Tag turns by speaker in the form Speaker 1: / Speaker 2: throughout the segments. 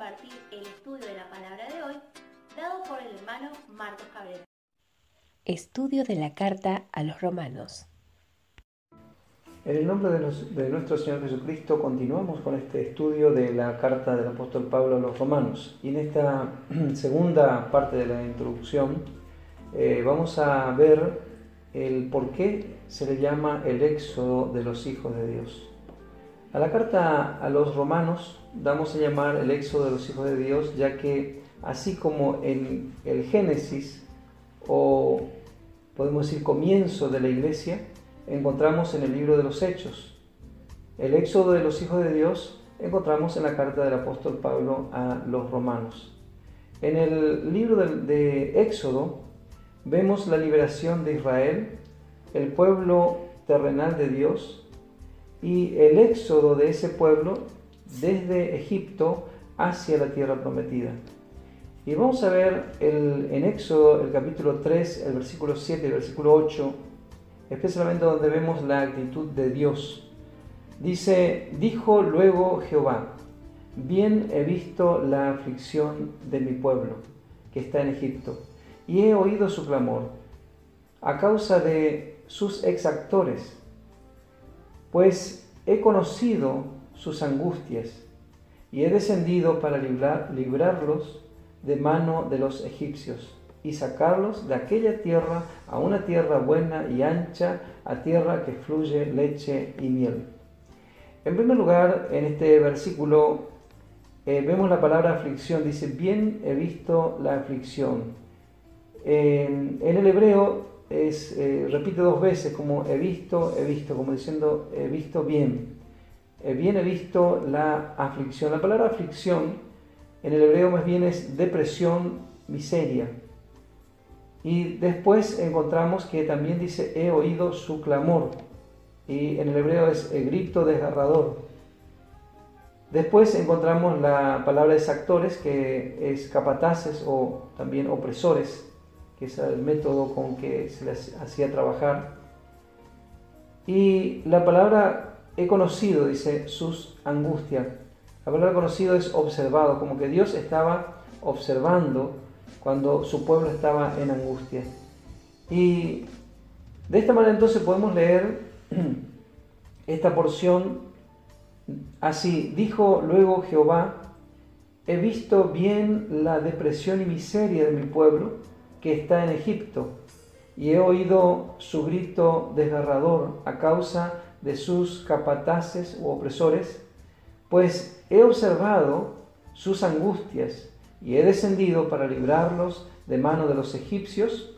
Speaker 1: compartir el estudio de la palabra de hoy dado por el hermano Marcos Cabrera.
Speaker 2: Estudio de la carta a los romanos.
Speaker 3: En el nombre de, de, nuestro Señor Jesucristo continuamos con este estudio de la carta del apóstol Pablo a los romanos. Y en esta segunda parte de la introducción eh, vamos a ver el por qué se le llama el éxodo de los hijos de Dios. A la carta a los romanos damos a llamar el éxodo de los hijos de Dios, ya que así como en el Génesis, o podemos decir comienzo de la iglesia, encontramos en el libro de los Hechos. El éxodo de los hijos de Dios encontramos en la carta del apóstol Pablo a los romanos. En el libro de, Éxodo vemos la liberación de Israel, el pueblo terrenal de Dios y el éxodo de ese pueblo desde Egipto hacia la tierra prometida. Y vamos a ver el, en Éxodo el capítulo 3, el versículo 7 y el versículo 8, especialmente donde vemos la actitud de Dios. Dice, dijo luego Jehová, bien he visto la aflicción de mi pueblo que está en Egipto y he oído su clamor a causa de sus exactores, pues he conocido sus angustias y he descendido para librarlos de mano de los egipcios y sacarlos de aquella tierra a una tierra buena y ancha, a tierra que fluye leche y miel. En primer lugar, en este versículo eh, vemos la palabra aflicción, dice, bien he visto la aflicción en el hebreo es, eh, repite dos veces como he visto, he visto, como diciendo he visto bien. Eh, bien he visto la aflicción. La palabra aflicción en el hebreo más bien es depresión, miseria. Y después encontramos que también dice he oído su clamor. Y en el hebreo es el grito desgarrador. Después encontramos la palabra exactores que es capataces o también opresores que es el método con que se les hacía trabajar. Y la palabra he conocido, dice, sus angustias. La palabra conocido es observado, como que Dios estaba observando cuando su pueblo estaba en angustia. Y de esta manera entonces podemos leer esta porción así. Dijo luego Jehová, he visto bien la depresión y miseria de mi pueblo que está en Egipto, y he oído su grito desgarrador a causa de sus capataces u opresores, pues he observado sus angustias y he descendido para librarlos de mano de los egipcios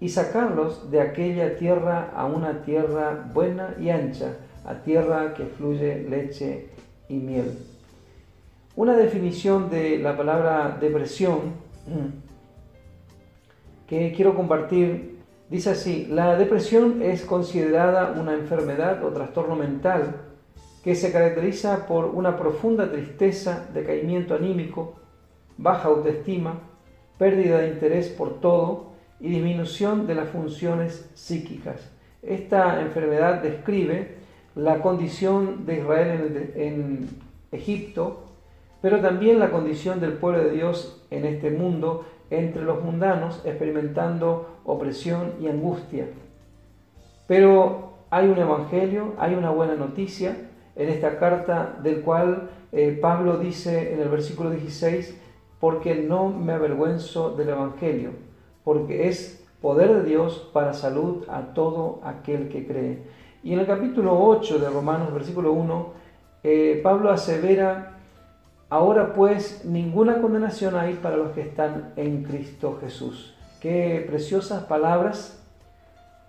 Speaker 3: y sacarlos de aquella tierra a una tierra buena y ancha, a tierra que fluye leche y miel. Una definición de la palabra depresión que quiero compartir. Dice así, la depresión es considerada una enfermedad o trastorno mental que se caracteriza por una profunda tristeza, decaimiento anímico, baja autoestima, pérdida de interés por todo y disminución de las funciones psíquicas. Esta enfermedad describe la condición de Israel en, en Egipto, pero también la condición del pueblo de Dios en este mundo entre los mundanos experimentando opresión y angustia. Pero hay un evangelio, hay una buena noticia en esta carta del cual eh, Pablo dice en el versículo 16, porque no me avergüenzo del evangelio, porque es poder de Dios para salud a todo aquel que cree. Y en el capítulo 8 de Romanos, versículo 1, eh, Pablo asevera Ahora pues ninguna condenación hay para los que están en Cristo Jesús. Qué preciosas palabras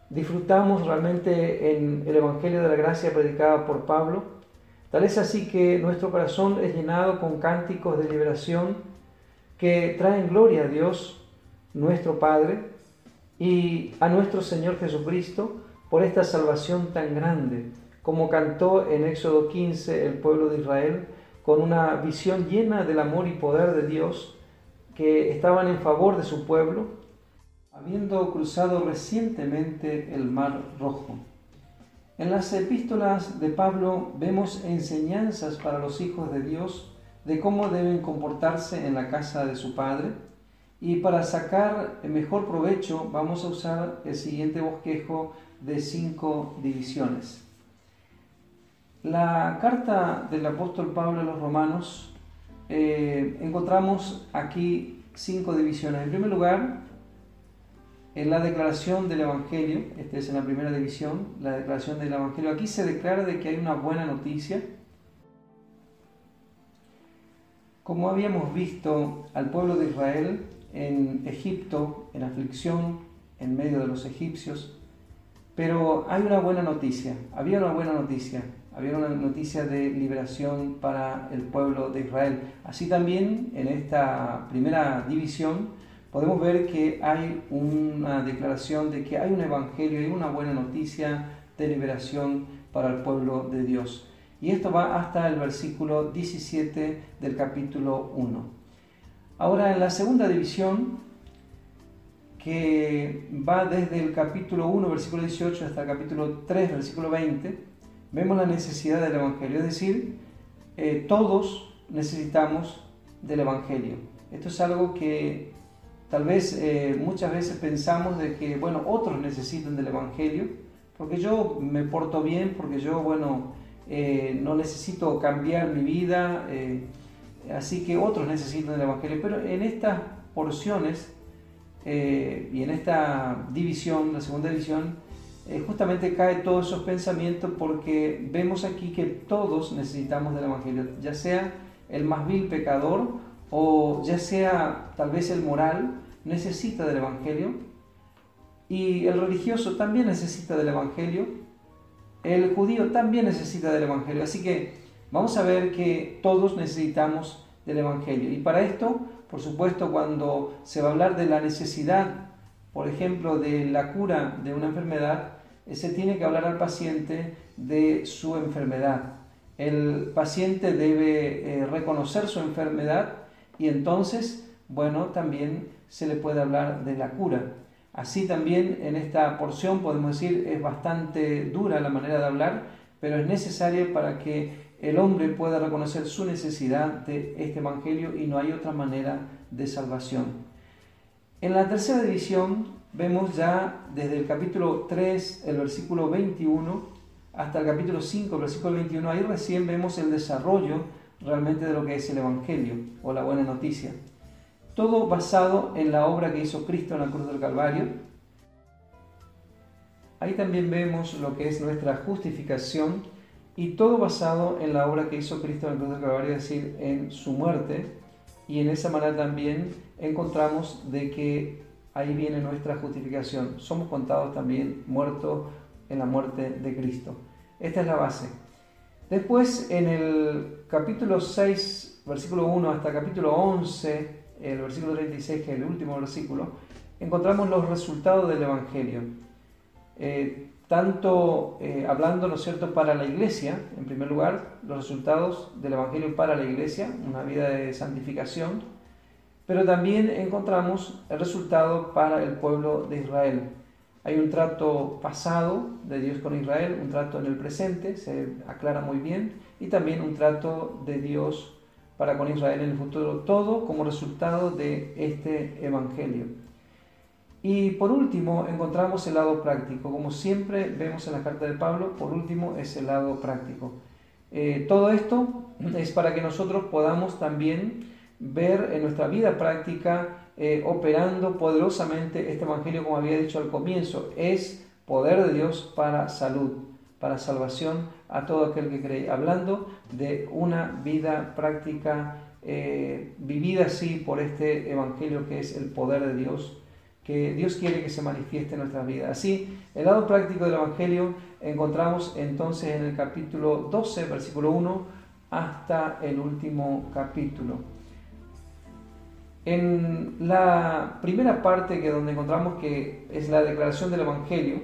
Speaker 3: disfrutamos realmente en el Evangelio de la Gracia predicada por Pablo. Tal es así que nuestro corazón es llenado con cánticos de liberación que traen gloria a Dios, nuestro Padre, y a nuestro Señor Jesucristo por esta salvación tan grande, como cantó en Éxodo 15 el pueblo de Israel con una visión llena del amor y poder de Dios, que estaban en favor de su pueblo, habiendo cruzado recientemente el Mar Rojo. En las epístolas de Pablo vemos enseñanzas para los hijos de Dios de cómo deben comportarse en la casa de su padre. Y para sacar mejor provecho vamos a usar el siguiente bosquejo de cinco divisiones. La carta del apóstol Pablo a los romanos eh, encontramos aquí cinco divisiones. En primer lugar, en la declaración del Evangelio, esta es en la primera división, la declaración del Evangelio, aquí se declara de que hay una buena noticia. Como habíamos visto al pueblo de Israel en Egipto, en aflicción, en medio de los egipcios, pero hay una buena noticia, había una buena noticia, había una noticia de liberación para el pueblo de Israel. Así también en esta primera división, podemos ver que hay una declaración de que hay un evangelio y una buena noticia de liberación para el pueblo de Dios. Y esto va hasta el versículo 17 del capítulo 1. Ahora en la segunda división, que va desde el capítulo 1, versículo 18, hasta el capítulo 3, versículo 20, vemos la necesidad del Evangelio. Es decir, eh, todos necesitamos del Evangelio. Esto es algo que Tal vez eh, muchas veces pensamos de que, bueno, otros necesitan del Evangelio, porque yo me porto bien, porque yo, bueno, eh, no necesito cambiar mi vida, eh, así que otros necesitan del Evangelio. Pero en estas porciones y en esta división, la segunda división, justamente cae todos esos pensamientos porque vemos aquí que todos necesitamos del Evangelio, ya sea el más vil pecador o ya sea tal vez el moral, necesita del Evangelio y el religioso también necesita del Evangelio, el judío también necesita del Evangelio. Así que vamos a ver que todos necesitamos del Evangelio. Y para esto, por supuesto, cuando se va a hablar de la necesidad, por ejemplo, de la cura de una enfermedad, se tiene que hablar al paciente de su enfermedad. El paciente debe eh, reconocer su enfermedad y entonces, bueno, también se le puede hablar de la cura. Así también en esta porción podemos decir es bastante dura la manera de hablar, pero es necesaria para que el hombre pueda reconocer su necesidad de este Evangelio y no hay otra manera de salvación. En la tercera división vemos ya desde el capítulo 3, el versículo 21, hasta el capítulo 5, el versículo 21, ahí recién vemos el desarrollo realmente de lo que es el Evangelio o la buena noticia todo basado en la obra que hizo Cristo en la cruz del Calvario. Ahí también vemos lo que es nuestra justificación y todo basado en la obra que hizo Cristo en la cruz del Calvario, es decir, en su muerte. Y en esa manera también encontramos de que ahí viene nuestra justificación. Somos contados también muertos en la muerte de Cristo. Esta es la base. Después, en el capítulo 6, versículo 1 hasta capítulo 11, el versículo 36, que es el último versículo, encontramos los resultados del Evangelio. Eh, tanto eh, hablando, ¿no es cierto?, para la iglesia, en primer lugar, los resultados del Evangelio para la iglesia, una vida de santificación, pero también encontramos el resultado para el pueblo de Israel. Hay un trato pasado de Dios con Israel, un trato en el presente, se aclara muy bien, y también un trato de Dios para con Israel en el futuro, todo como resultado de este Evangelio. Y por último encontramos el lado práctico, como siempre vemos en la carta de Pablo, por último es el lado práctico. Eh, todo esto es para que nosotros podamos también ver en nuestra vida práctica eh, operando poderosamente este Evangelio, como había dicho al comienzo, es poder de Dios para salud para salvación a todo aquel que cree, hablando de una vida práctica eh, vivida así por este Evangelio que es el poder de Dios, que Dios quiere que se manifieste en nuestras vidas. Así, el lado práctico del Evangelio encontramos entonces en el capítulo 12, versículo 1, hasta el último capítulo. En la primera parte que donde encontramos que es la declaración del Evangelio,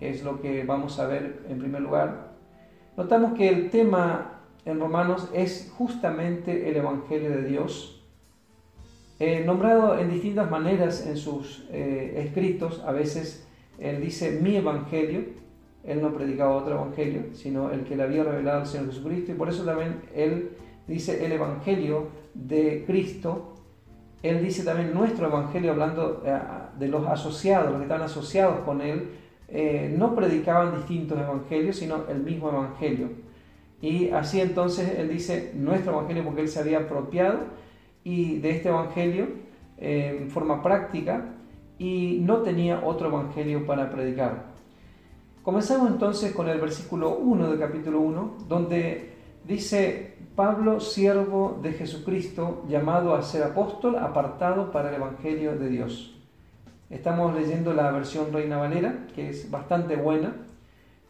Speaker 3: es lo que vamos a ver en primer lugar. Notamos que el tema en Romanos es justamente el Evangelio de Dios, eh, nombrado en distintas maneras en sus eh, escritos. A veces él dice mi Evangelio, él no predicaba otro Evangelio, sino el que le había revelado el Señor Jesucristo, y por eso también él dice el Evangelio de Cristo, él dice también nuestro Evangelio, hablando eh, de los asociados, los que están asociados con él, no predicaban distintos evangelios, sino el mismo Evangelio. Y así entonces él dice nuestro Evangelio porque él se había apropiado y de este Evangelio eh, en forma práctica y no tenía otro Evangelio para predicar. Comenzamos entonces con el versículo 1 del capítulo 1, donde dice Pablo, siervo de Jesucristo, llamado a ser apóstol, apartado para el Evangelio de Dios. Estamos leyendo la versión Reina Valera, que es bastante buena,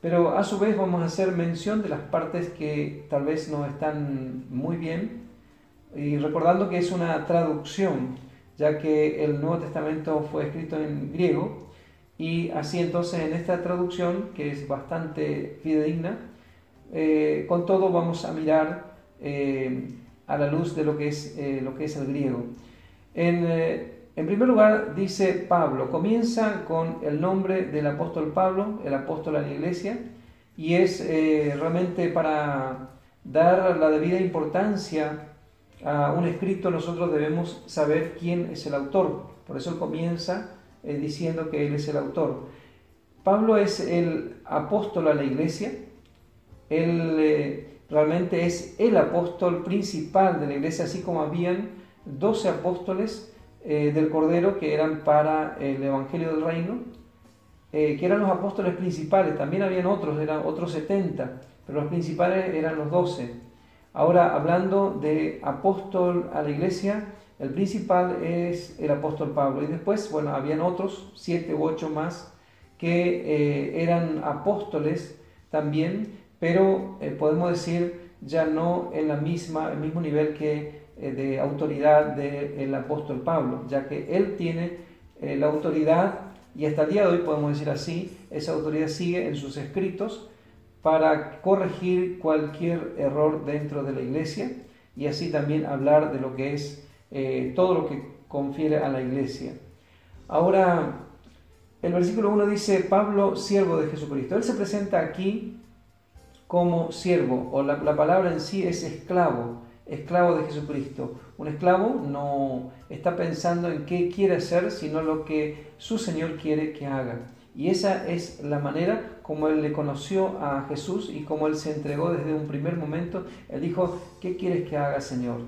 Speaker 3: pero a su vez vamos a hacer mención de las partes que tal vez no están muy bien, y recordando que es una traducción, ya que el Nuevo Testamento fue escrito en griego, y así entonces en esta traducción, que es bastante fidedigna, eh, con todo vamos a mirar eh, a la luz de lo que es, eh, lo que es el griego. En, en, primer lugar, dice Pablo, comienza con el nombre del apóstol Pablo, el apóstol a la iglesia, y es realmente para dar la debida importancia a un escrito, nosotros debemos saber quién es el autor. Por eso comienza diciendo que él es el autor. Pablo es el apóstol a la iglesia, él realmente es el apóstol principal de la iglesia, así como habían 12 apóstoles eh, del Cordero que eran para el Evangelio del Reino, eh, que eran los apóstoles principales, también habían otros, eran otros 70, pero los principales eran los 12. Ahora, hablando de apóstol a la iglesia, el principal es el apóstol Pablo, y después, bueno, habían otros, siete u ocho más, que eh, eran apóstoles también, pero eh, podemos decir ya no en la misma, el mismo nivel que eh, de autoridad del apóstol Pablo, ya que él tiene la autoridad y hasta el día de hoy podemos decir así, esa autoridad sigue en sus escritos para corregir cualquier error dentro de la iglesia y así también hablar de lo que es todo lo que confiere a la iglesia. Ahora, el versículo 1 dice, Pablo, siervo de Jesucristo. Él se presenta aquí como siervo, o la, palabra en sí es esclavo, esclavo de Jesucristo. Un esclavo no está pensando en qué quiere hacer, sino lo que su Señor quiere que haga. Y esa es la manera como él le conoció a Jesús y como él se entregó desde un primer momento. Él dijo, ¿qué quieres que haga, Señor?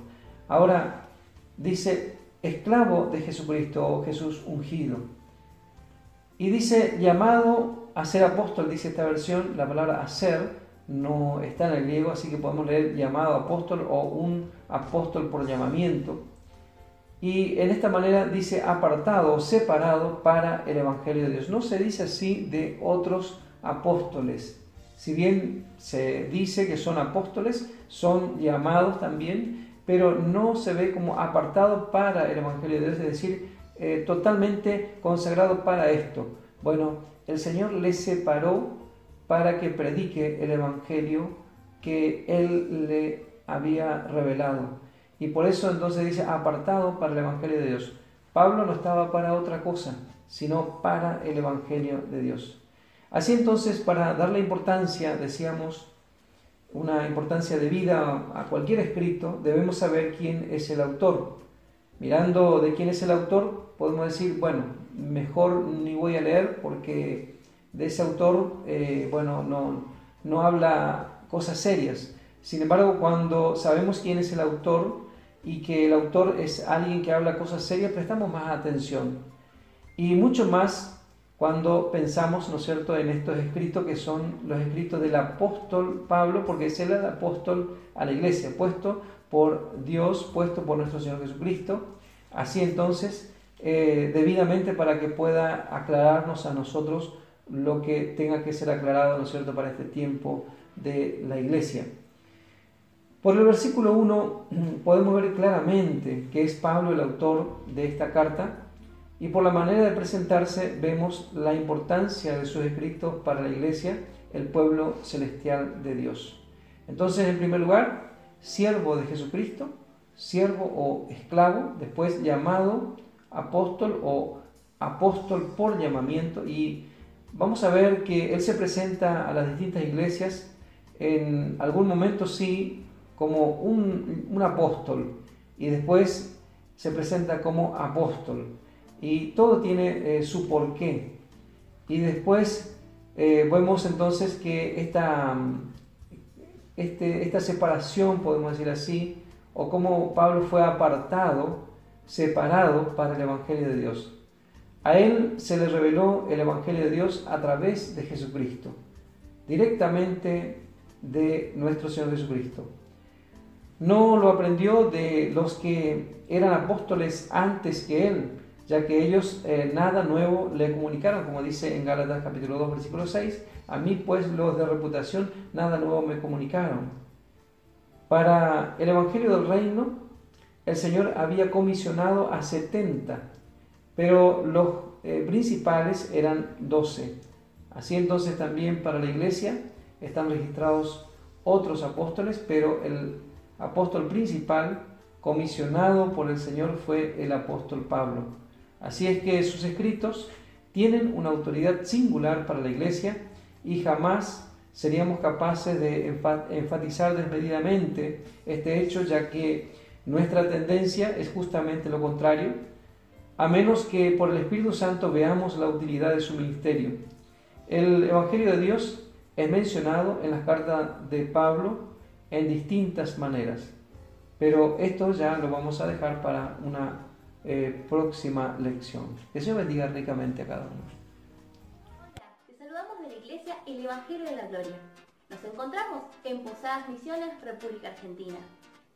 Speaker 3: Ahora dice, esclavo de Jesucristo o Jesús ungido. Y dice, llamado a ser apóstol, dice esta versión, la palabra hacer no está en el griego, así que podemos leer llamado apóstol o un apóstol por llamamiento. Y en esta manera dice apartado o separado para el Evangelio de Dios. No se dice así de otros apóstoles. Si bien se dice que son apóstoles, son llamados también, pero no se ve como apartado para el Evangelio de Dios, es decir, eh, totalmente consagrado para esto. Bueno, el Señor les separó para que predique el Evangelio que Él le había revelado. Y por eso entonces dice, apartado para el Evangelio de Dios. Pablo no estaba para otra cosa, sino para el Evangelio de Dios. Así entonces, para darle importancia, decíamos, una importancia de vida a cualquier escrito, debemos saber quién es el autor. Mirando de quién es el autor, podemos decir, bueno, mejor ni voy a leer porque de ese autor, eh, bueno, no, no habla cosas serias. Sin embargo, cuando sabemos quién es el autor y que el autor es alguien que habla cosas serias, prestamos más atención. Y mucho más cuando pensamos, ¿no es cierto?, en estos escritos que son los escritos del apóstol Pablo, porque es el apóstol a la iglesia, puesto por Dios, puesto por nuestro Señor Jesucristo. Así entonces, eh, debidamente para que pueda aclararnos a nosotros lo que tenga que ser aclarado, ¿no es cierto?, para este tiempo de la iglesia. Por el versículo 1 podemos ver claramente que es Pablo el autor de esta carta y por la manera de presentarse vemos la importancia de sus escritos para la iglesia, el pueblo celestial de Dios. Entonces, en primer lugar, siervo de Jesucristo, siervo o esclavo, después llamado apóstol o apóstol por llamamiento y vamos a ver que él se presenta a las distintas iglesias. En algún momento sí como un, apóstol y después se presenta como apóstol. Y todo tiene eh, su porqué. Y después eh, vemos entonces que esta, este, esta separación, podemos decir así, o cómo Pablo fue apartado, separado para el Evangelio de Dios. A él se le reveló el Evangelio de Dios a través de Jesucristo, directamente de nuestro Señor Jesucristo. No lo aprendió de los que eran apóstoles antes que él, ya que ellos eh, nada nuevo le comunicaron, como dice en Gálatas capítulo 2, versículo 6, a mí pues los de reputación nada nuevo me comunicaron. Para el Evangelio del Reino, el Señor había comisionado a 70, pero los eh, principales eran 12. Así entonces también para la iglesia están registrados otros apóstoles, pero el apóstol principal comisionado por el Señor fue el apóstol Pablo. Así es que sus escritos tienen una autoridad singular para la iglesia y jamás seríamos capaces de enfatizar desmedidamente este hecho, ya que nuestra tendencia es justamente lo contrario, a menos que por el Espíritu Santo veamos la utilidad de su ministerio. El Evangelio de Dios es mencionado en las cartas de Pablo en distintas maneras, pero esto ya lo vamos a dejar para una eh, próxima lección. Que Señor bendiga ricamente a cada uno.
Speaker 1: Hola, te saludamos de la Iglesia El Evangelio de la Gloria. Nos encontramos en Posadas Misiones, República Argentina.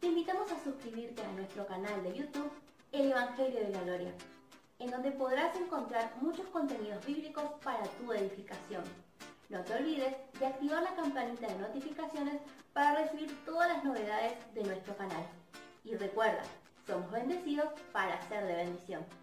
Speaker 1: Te invitamos a suscribirte a nuestro canal de YouTube El Evangelio de la Gloria, en donde podrás encontrar muchos contenidos bíblicos para tu edificación. No te olvides de activar la campanita de notificaciones para recibir todas las novedades de nuestro canal. Y recuerda, somos bendecidos para ser de bendición.